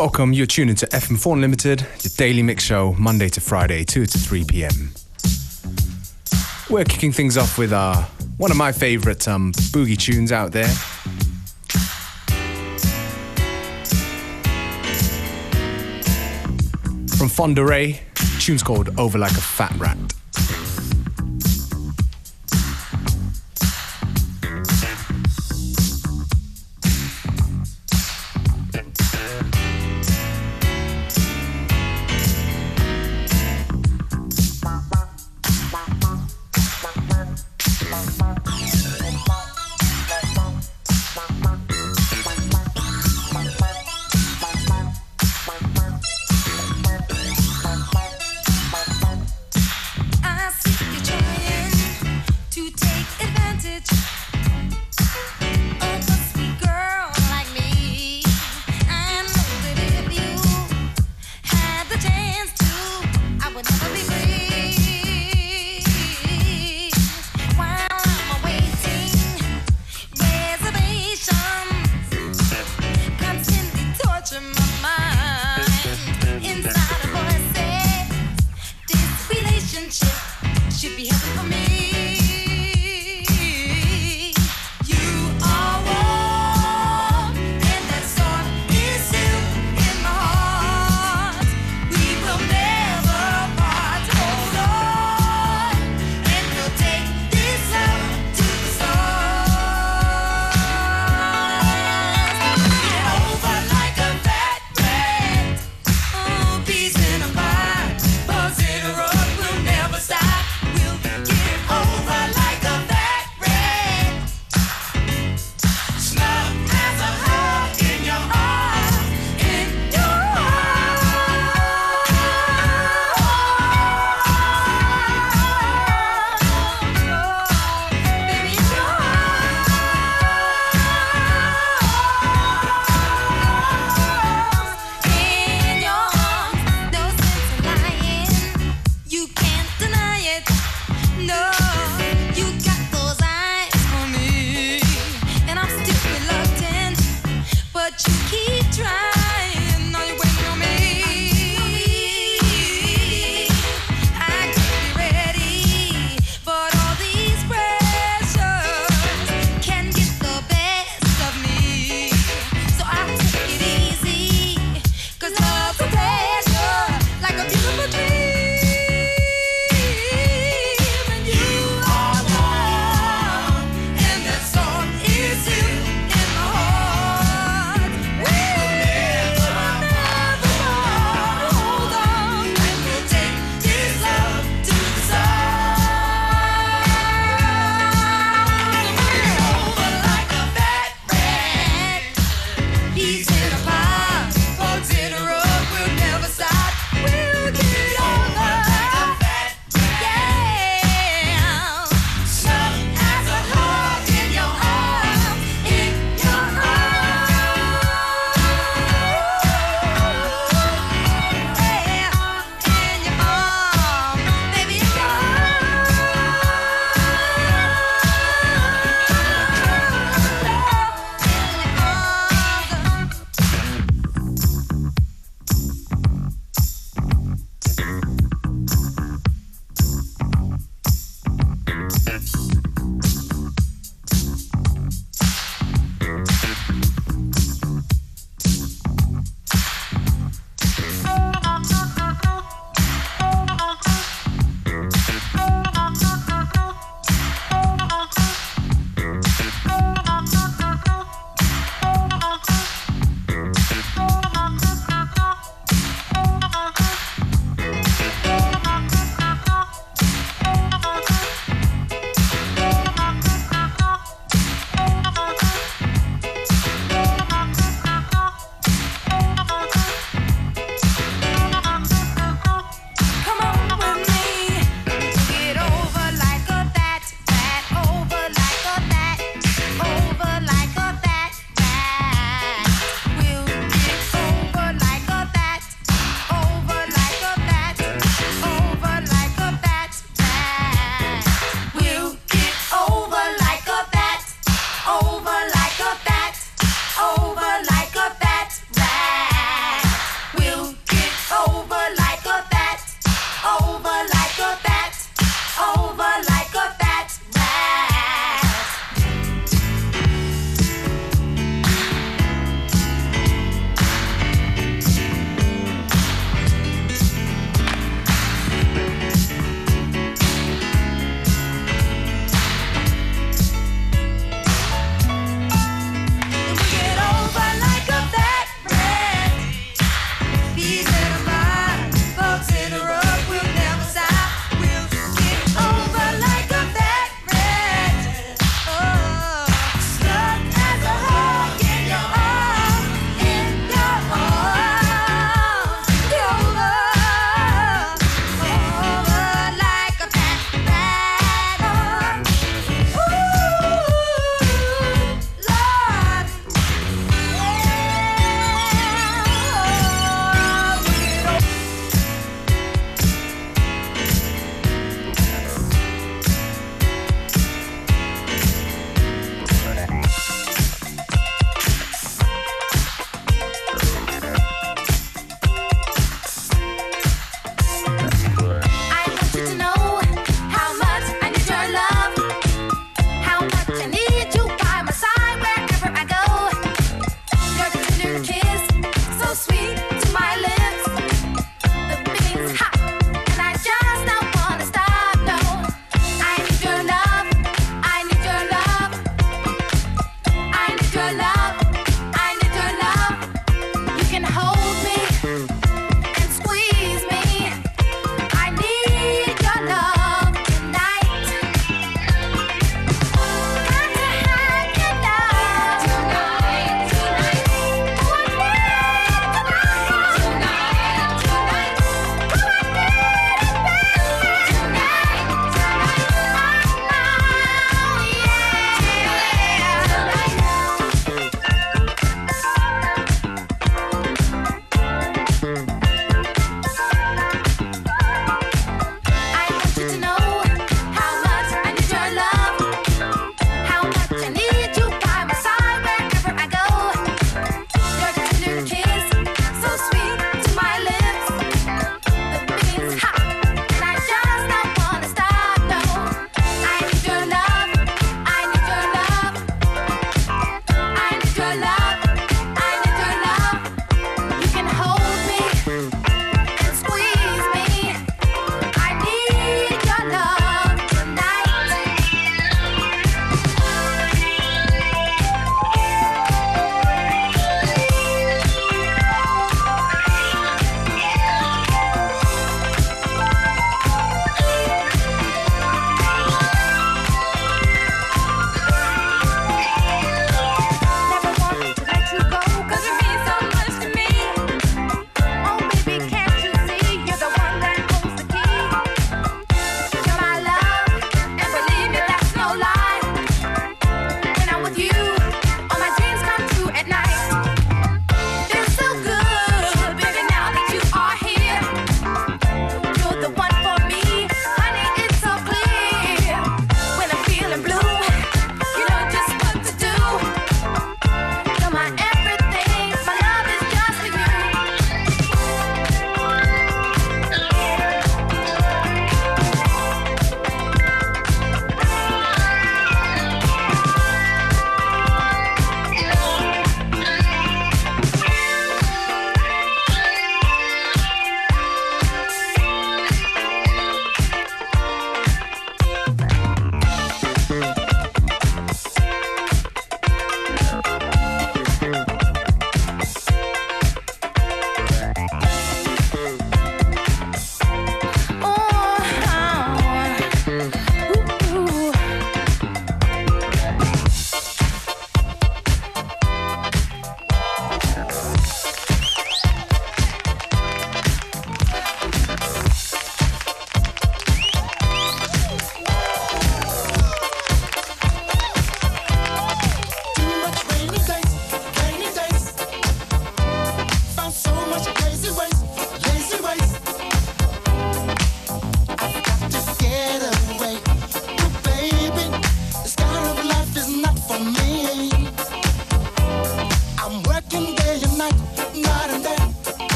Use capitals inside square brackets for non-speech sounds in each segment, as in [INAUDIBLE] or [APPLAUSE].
Welcome, you're tuned into FM4 Unlimited, the daily mix show, Monday to Friday, 2 to 3 p.m. We're kicking things off with uh, one of my favorite um, boogie tunes out there. From Fonda Rae, tune's called Over Like a Fat Rat.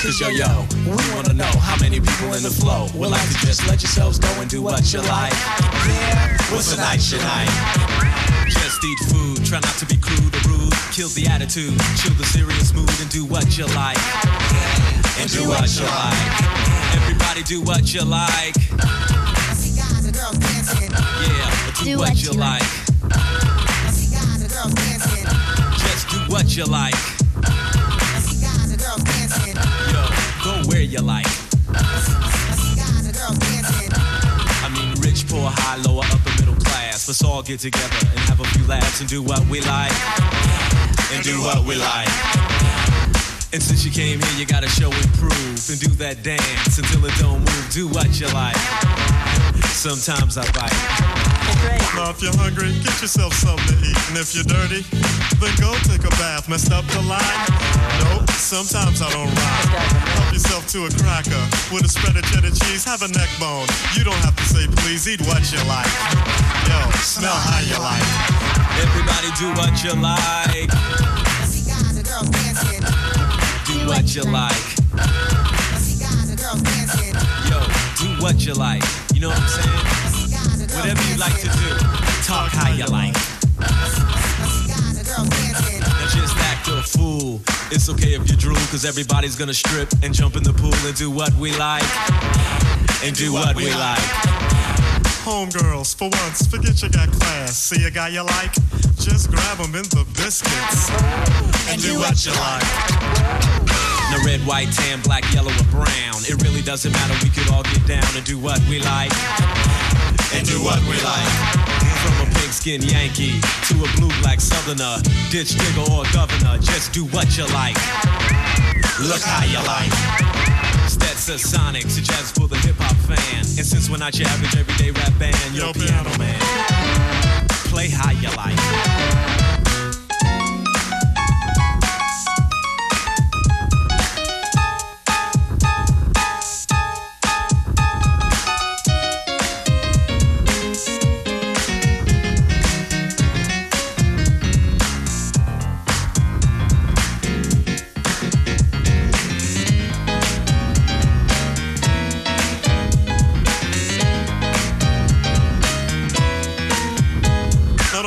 Cause yo yo, we wanna know how many people in the flow would like to just let yourselves go and do what you like. Yeah, what's a night your night? Just eat food, try not to be crude or rude. Kill the attitude, chill the serious mood, and do what you like and do what you like. Everybody do what you like. Yeah, do what you like. Just do what you like. Go where you like. I mean, rich, poor, high, lower, upper, middle class. Let's all get together and have a few laughs and do what we like. And do what we like. And since you came here, you gotta show and prove and do that dance until it don't move. Do what you like. Sometimes I bite. Now, if you're hungry, get yourself something to eat. And if you're dirty, then go take a bath. Messed up the line? Nope, sometimes I don't rhyme. Help yourself to a cracker with a spread of cheddar cheese. Have a neck bone. You don't have to say please, eat what you like. Yo, smell how you like. Everybody do what you like do what you like. The girls dancing Yo, do what you like. You know what I'm saying? Whatever you like to do, talk how you like. Now just act a fool. It's okay if you drool, cause everybody's gonna strip and jump in the pool and do what we like. And do what we like. Homegirls, for once, forget you got class. See a guy you like? Just grab him in the biscuits. And do what you like. No red, white, tan, black, yellow, or brown. It really doesn't matter. We could all get down and do what we like. And do what we like. From a pigskin Yankee to a blue black southerner, ditch digger or governor, just do what you like. Look how you like. Sonics, a jazz for the hip hop fan. And since we're not your average everyday rap band, yo, yo piano man, play how you like.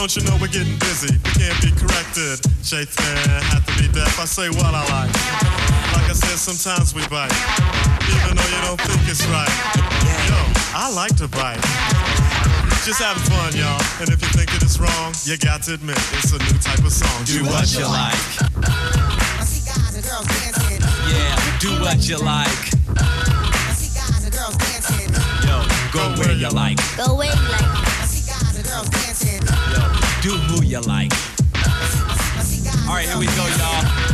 Don't you know we're getting busy? We can't be corrected. Shakespeare had to be deaf. I say what I like. Like I said, sometimes we bite, even though you don't think it's right. Yo, I like to bite. Just having fun, y'all. And if you think it is wrong, you got to admit it's a new type of song. Do what you like. I see guys and girls dancing. Yeah, do what you like. I see guys and girls dancing. Yo, go where you like. Go away like do who you like. All right, here we go, y'all.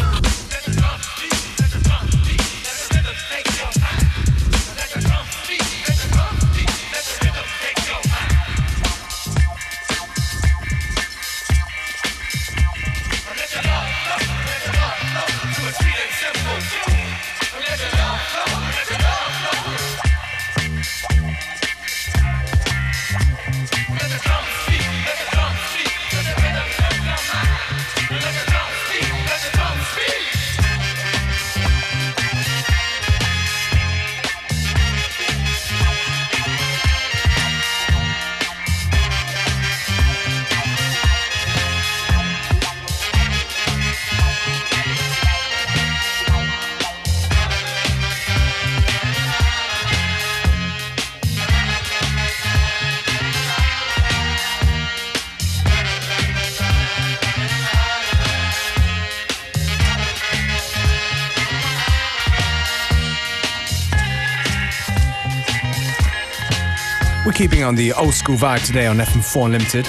Keeping on the old school vibe today on FM4 Unlimited.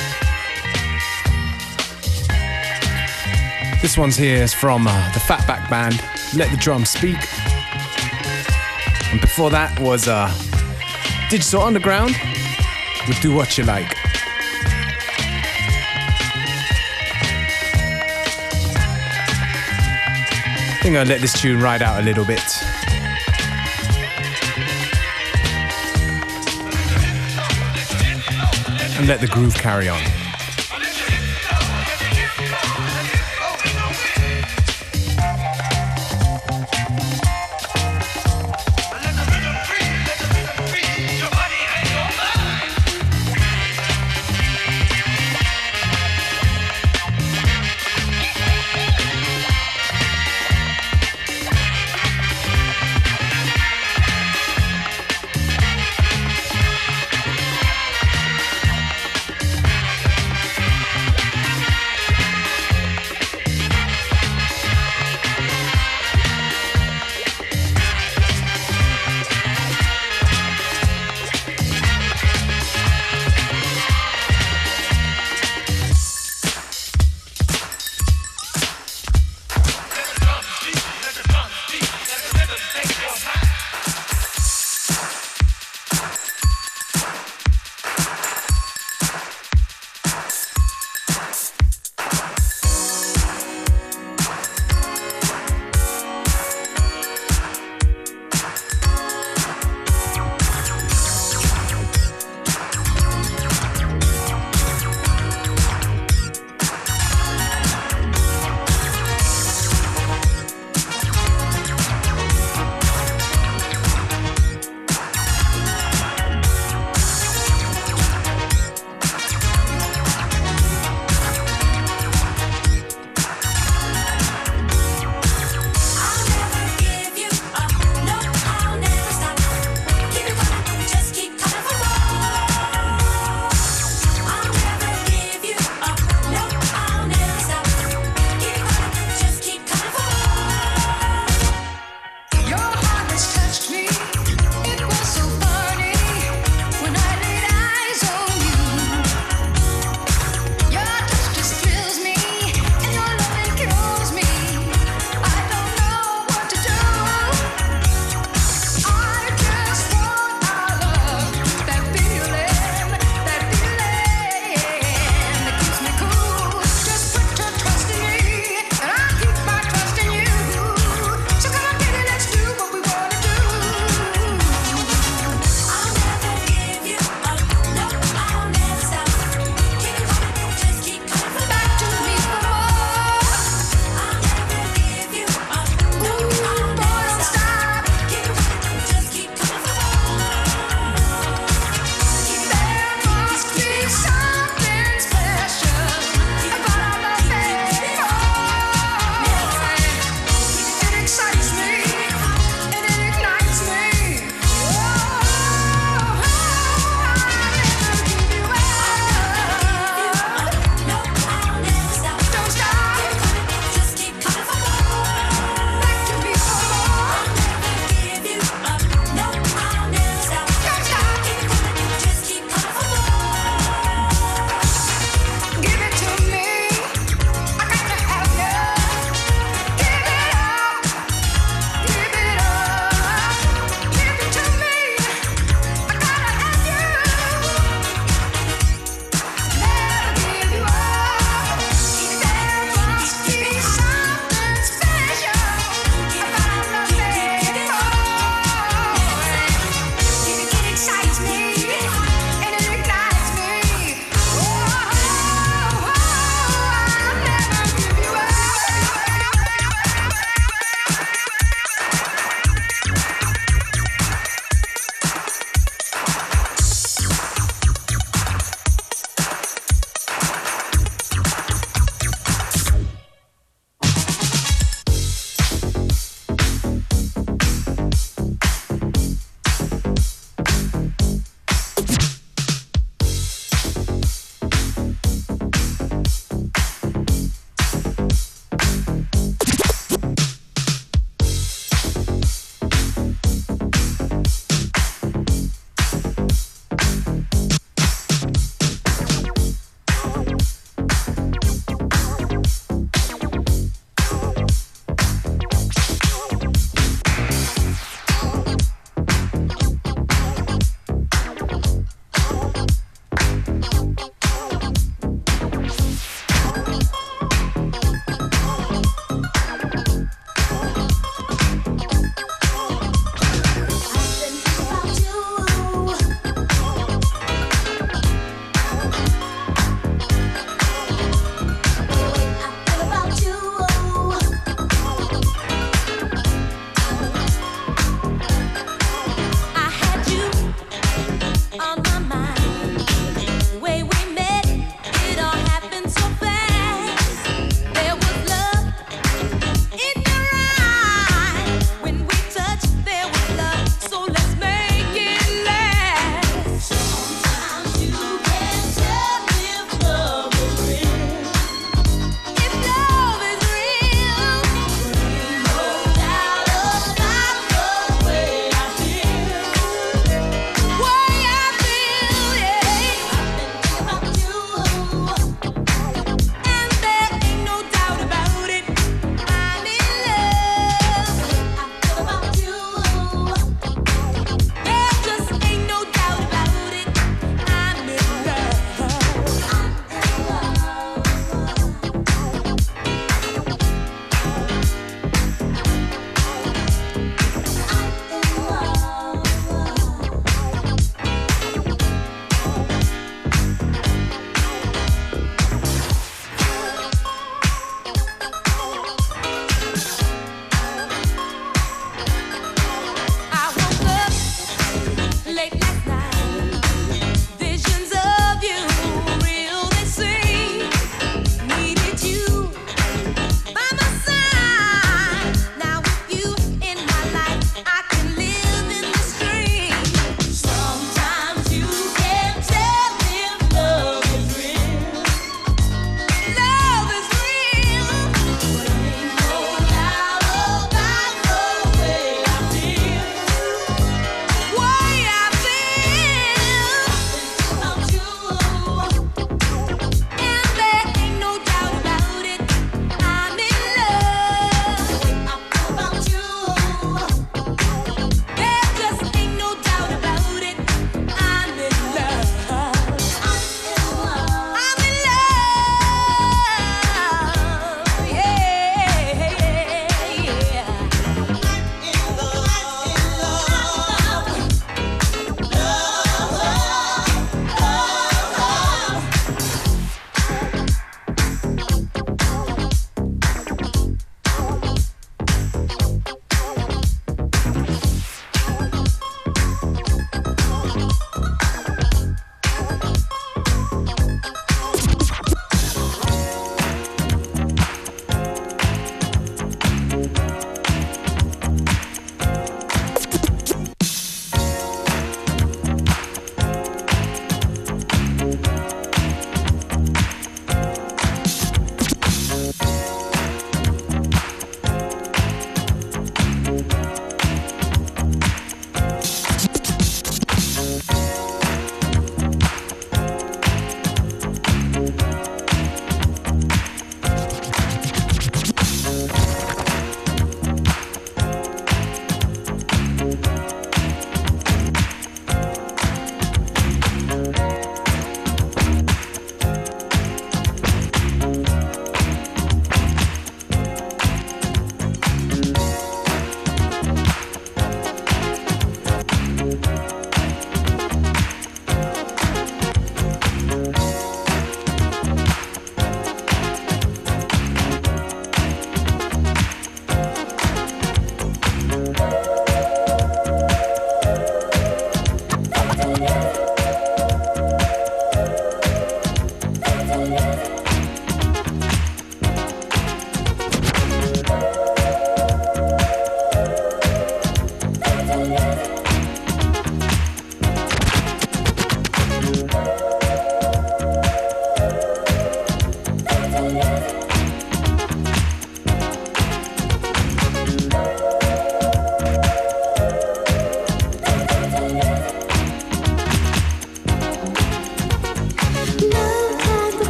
This one's here is from uh, the Fatback Band, Let the Drums Speak. And before that was uh, Digital Underground with Do What You Like. I think I'll let this tune ride out a little bit. And let the groove carry on.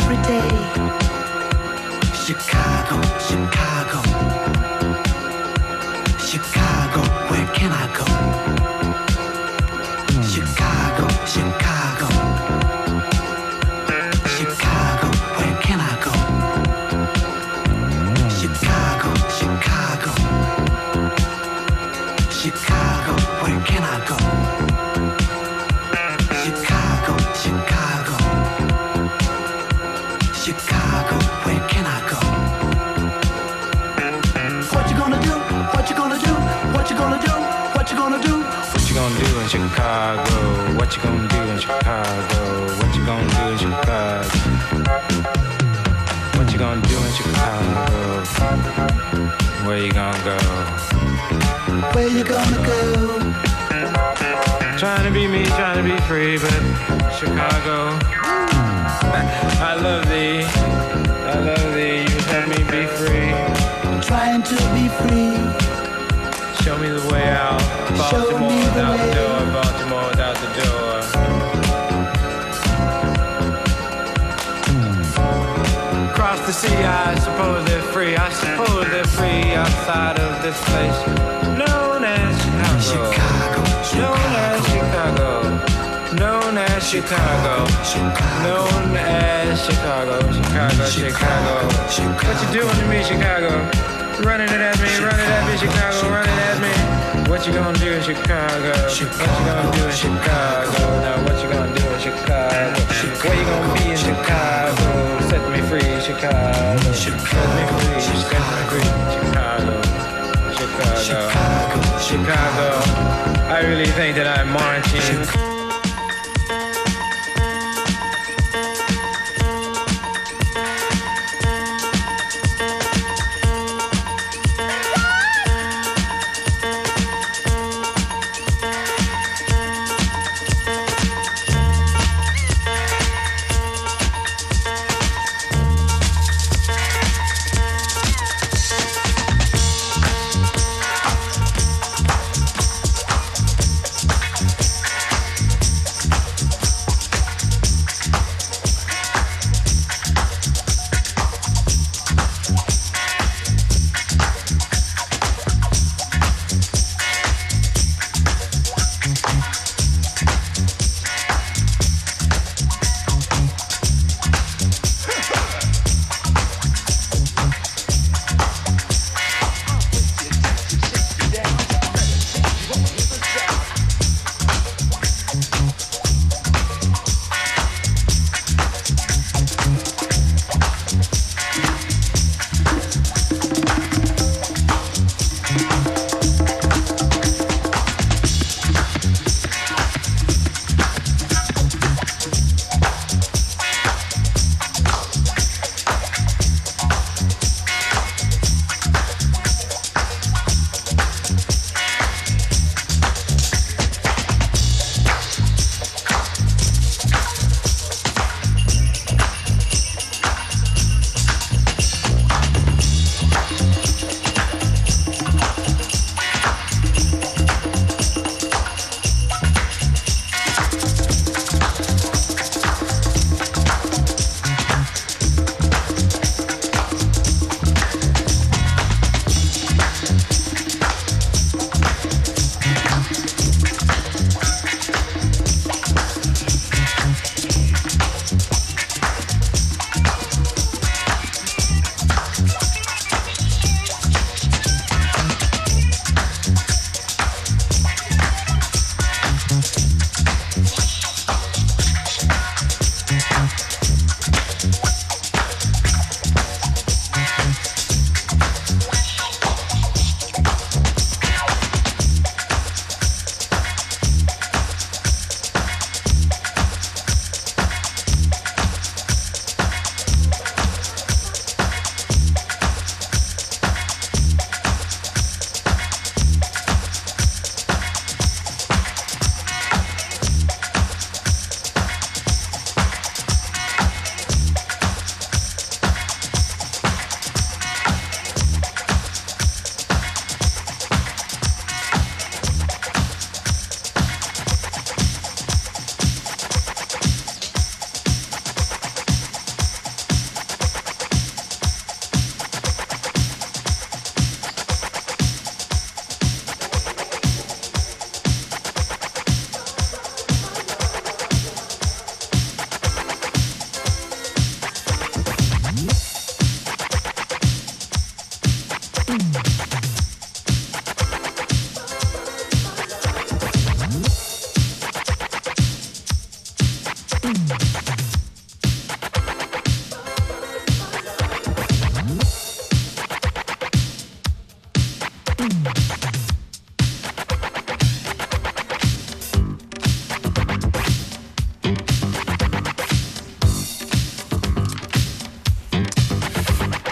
every day. gonna do in Chicago? What you gonna do in Chicago? Where you gonna go? Where you gonna go? Trying to be me, trying to be free, but Chicago, [LAUGHS] I love thee, I love thee. You let me be free. I'm trying to be free. Show me the way out. Baltimore Show me the way out. see, I suppose they're free. I suppose they're free outside of this place known as Chicago. Chicago, Known as Chicago. Known as Chicago. Known as Chicago. Chicago, Chicago. Chicago. What you doing to me, Chicago? Running it at me, running at me, Chicago, running at me. What you gonna do in Chicago? What you gonna do in Chicago? Now what you gonna do in Chicago? Where you gonna be in Chicago? Set me free, Chicago. Set me free, free, Chicago. Chicago, Chicago. I really think that I'm marching.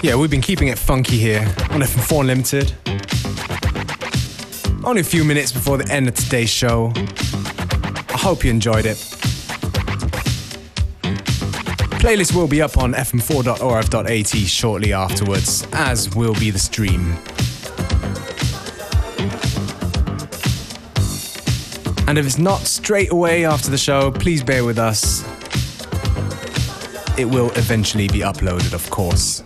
Yeah, we've been keeping it funky here on FM4 Unlimited. Only a few minutes before the end of today's show. I hope you enjoyed it. Playlist will be up on fm4.orf.at shortly afterwards, as will be the stream. And if it's not straight away after the show, please bear with us. It will eventually be uploaded, of course.